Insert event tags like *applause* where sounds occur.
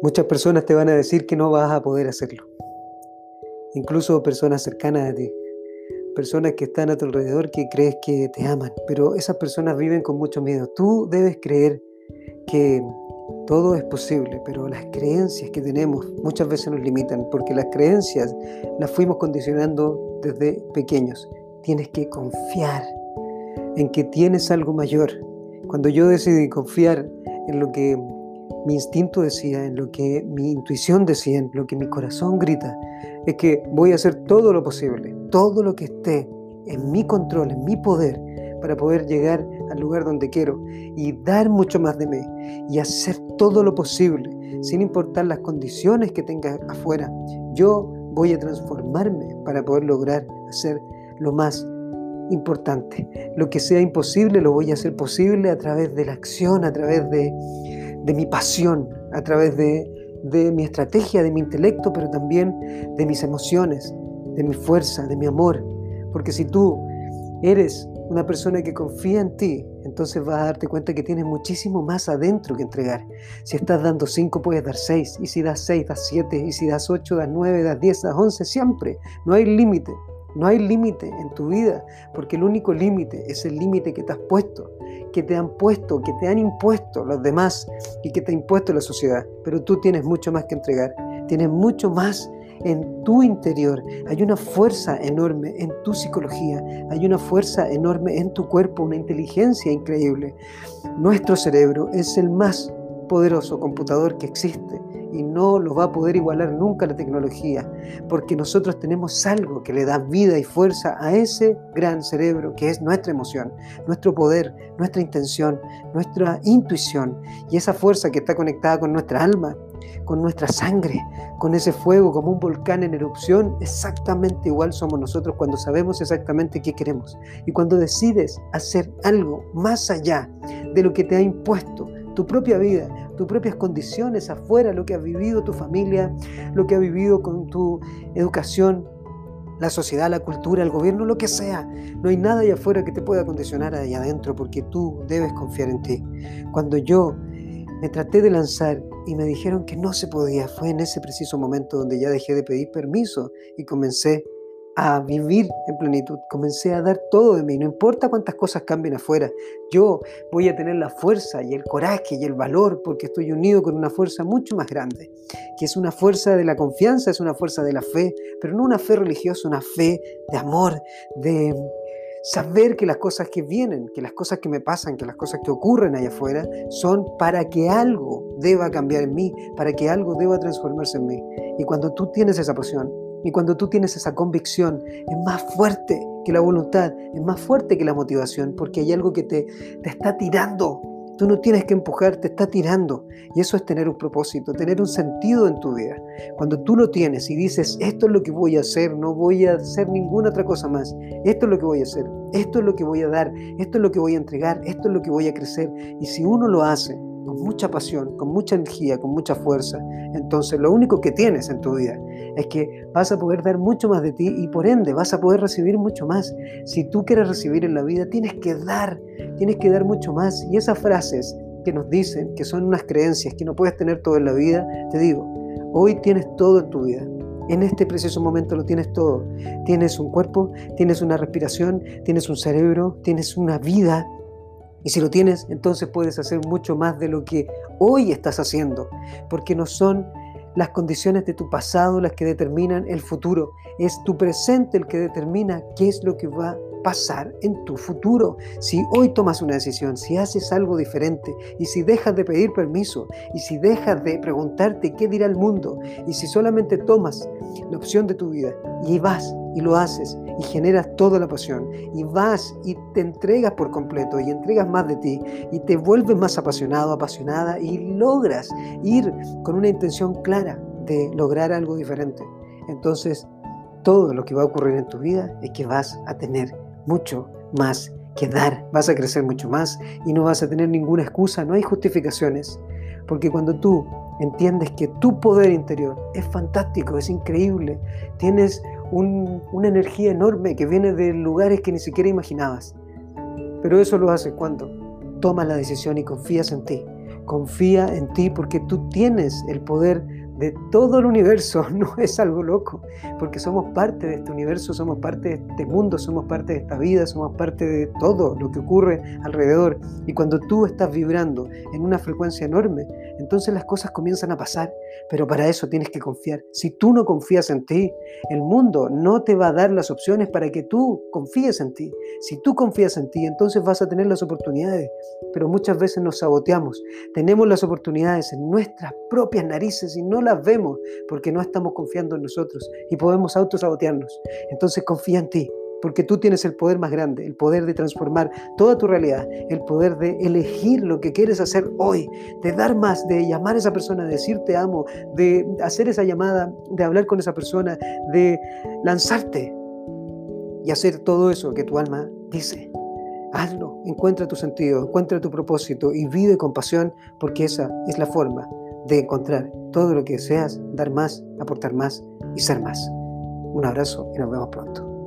Muchas personas te van a decir que no vas a poder hacerlo. Incluso personas cercanas a ti. Personas que están a tu alrededor que crees que te aman. Pero esas personas viven con mucho miedo. Tú debes creer que todo es posible, pero las creencias que tenemos muchas veces nos limitan, porque las creencias las fuimos condicionando desde pequeños. Tienes que confiar en que tienes algo mayor. Cuando yo decidí confiar en lo que mi instinto decía, en lo que mi intuición decía, en lo que mi corazón grita, es que voy a hacer todo lo posible, todo lo que esté en mi control, en mi poder, para poder llegar al lugar donde quiero y dar mucho más de mí y hacer todo lo posible, sin importar las condiciones que tenga afuera. Yo voy a transformarme para poder lograr hacer lo más importante. Lo que sea imposible lo voy a hacer posible a través de la acción, a través de de mi pasión, a través de, de mi estrategia, de mi intelecto, pero también de mis emociones, de mi fuerza, de mi amor. Porque si tú eres una persona que confía en ti, entonces vas a darte cuenta que tienes muchísimo más adentro que entregar. Si estás dando 5, puedes dar 6. Y si das 6, das 7. Y si das 8, das 9, das 10, das 11. Siempre. No hay límite. No hay límite en tu vida. Porque el único límite es el límite que te has puesto que te han puesto, que te han impuesto los demás y que te ha impuesto la sociedad. Pero tú tienes mucho más que entregar, tienes mucho más en tu interior. Hay una fuerza enorme en tu psicología, hay una fuerza enorme en tu cuerpo, una inteligencia increíble. Nuestro cerebro es el más poderoso computador que existe y no lo va a poder igualar nunca la tecnología, porque nosotros tenemos algo que le da vida y fuerza a ese gran cerebro que es nuestra emoción, nuestro poder, nuestra intención, nuestra intuición y esa fuerza que está conectada con nuestra alma, con nuestra sangre, con ese fuego como un volcán en erupción, exactamente igual somos nosotros cuando sabemos exactamente qué queremos y cuando decides hacer algo más allá de lo que te ha impuesto tu propia vida, tus propias condiciones afuera, lo que ha vivido tu familia, lo que ha vivido con tu educación, la sociedad, la cultura, el gobierno, lo que sea. No hay nada allá afuera que te pueda condicionar ahí adentro porque tú debes confiar en ti. Cuando yo me traté de lanzar y me dijeron que no se podía, fue en ese preciso momento donde ya dejé de pedir permiso y comencé a vivir en plenitud. Comencé a dar todo de mí, no importa cuántas cosas cambien afuera. Yo voy a tener la fuerza y el coraje y el valor porque estoy unido con una fuerza mucho más grande, que es una fuerza de la confianza, es una fuerza de la fe, pero no una fe religiosa, una fe de amor, de saber que las cosas que vienen, que las cosas que me pasan, que las cosas que ocurren allá afuera son para que algo deba cambiar en mí, para que algo deba transformarse en mí. Y cuando tú tienes esa pasión, y cuando tú tienes esa convicción, es más fuerte que la voluntad, es más fuerte que la motivación, porque hay algo que te, te está tirando. Tú no tienes que empujar, te está tirando. Y eso es tener un propósito, tener un sentido en tu vida. Cuando tú lo tienes y dices, esto es lo que voy a hacer, no voy a hacer ninguna otra cosa más, esto es lo que voy a hacer, esto es lo que voy a dar, esto es lo que voy a entregar, esto es lo que voy a crecer. Y si uno lo hace, con mucha pasión, con mucha energía, con mucha fuerza, entonces lo único que tienes en tu vida es que vas a poder dar mucho más de ti y por ende vas a poder recibir mucho más. Si tú quieres recibir en la vida, tienes que dar, tienes que dar mucho más. Y esas frases que nos dicen que son unas creencias que no puedes tener todo en la vida, te digo, hoy tienes todo en tu vida. En este preciso momento lo tienes todo. Tienes un cuerpo, tienes una respiración, tienes un cerebro, tienes una vida, y si lo tienes, entonces puedes hacer mucho más de lo que hoy estás haciendo, porque no son las condiciones de tu pasado las que determinan el futuro, es tu presente el que determina qué es lo que va pasar en tu futuro. Si hoy tomas una decisión, si haces algo diferente y si dejas de pedir permiso y si dejas de preguntarte qué dirá el mundo y si solamente tomas la opción de tu vida y vas y lo haces y generas toda la pasión y vas y te entregas por completo y entregas más de ti y te vuelves más apasionado, apasionada y logras ir con una intención clara de lograr algo diferente. Entonces, todo lo que va a ocurrir en tu vida es que vas a tener mucho más que dar, vas a crecer mucho más y no vas a tener ninguna excusa, no hay justificaciones, porque cuando tú entiendes que tu poder interior es fantástico, es increíble, tienes una energía enorme que viene de lugares que ni siquiera imaginabas, pero eso lo haces cuando tomas la decisión y confías en ti, Confía en ti porque tú tienes el poder de todo el universo, *laughs* no es algo loco, porque somos parte de este universo, somos parte de este mundo, somos parte de esta vida, somos parte de todo lo que ocurre alrededor. Y cuando tú estás vibrando en una frecuencia enorme, entonces las cosas comienzan a pasar, pero para eso tienes que confiar. Si tú no confías en ti, el mundo no te va a dar las opciones para que tú confíes en ti. Si tú confías en ti, entonces vas a tener las oportunidades, pero muchas veces nos saboteamos. Tenemos las oportunidades en nuestras propias narices y no las vemos porque no estamos confiando en nosotros y podemos autosabotearnos. Entonces confía en ti, porque tú tienes el poder más grande, el poder de transformar toda tu realidad, el poder de elegir lo que quieres hacer hoy, de dar más, de llamar a esa persona, de decir te amo, de hacer esa llamada, de hablar con esa persona, de lanzarte y hacer todo eso que tu alma dice. Hazlo, encuentra tu sentido, encuentra tu propósito y vive con pasión porque esa es la forma de encontrar todo lo que deseas, dar más, aportar más y ser más. Un abrazo y nos vemos pronto.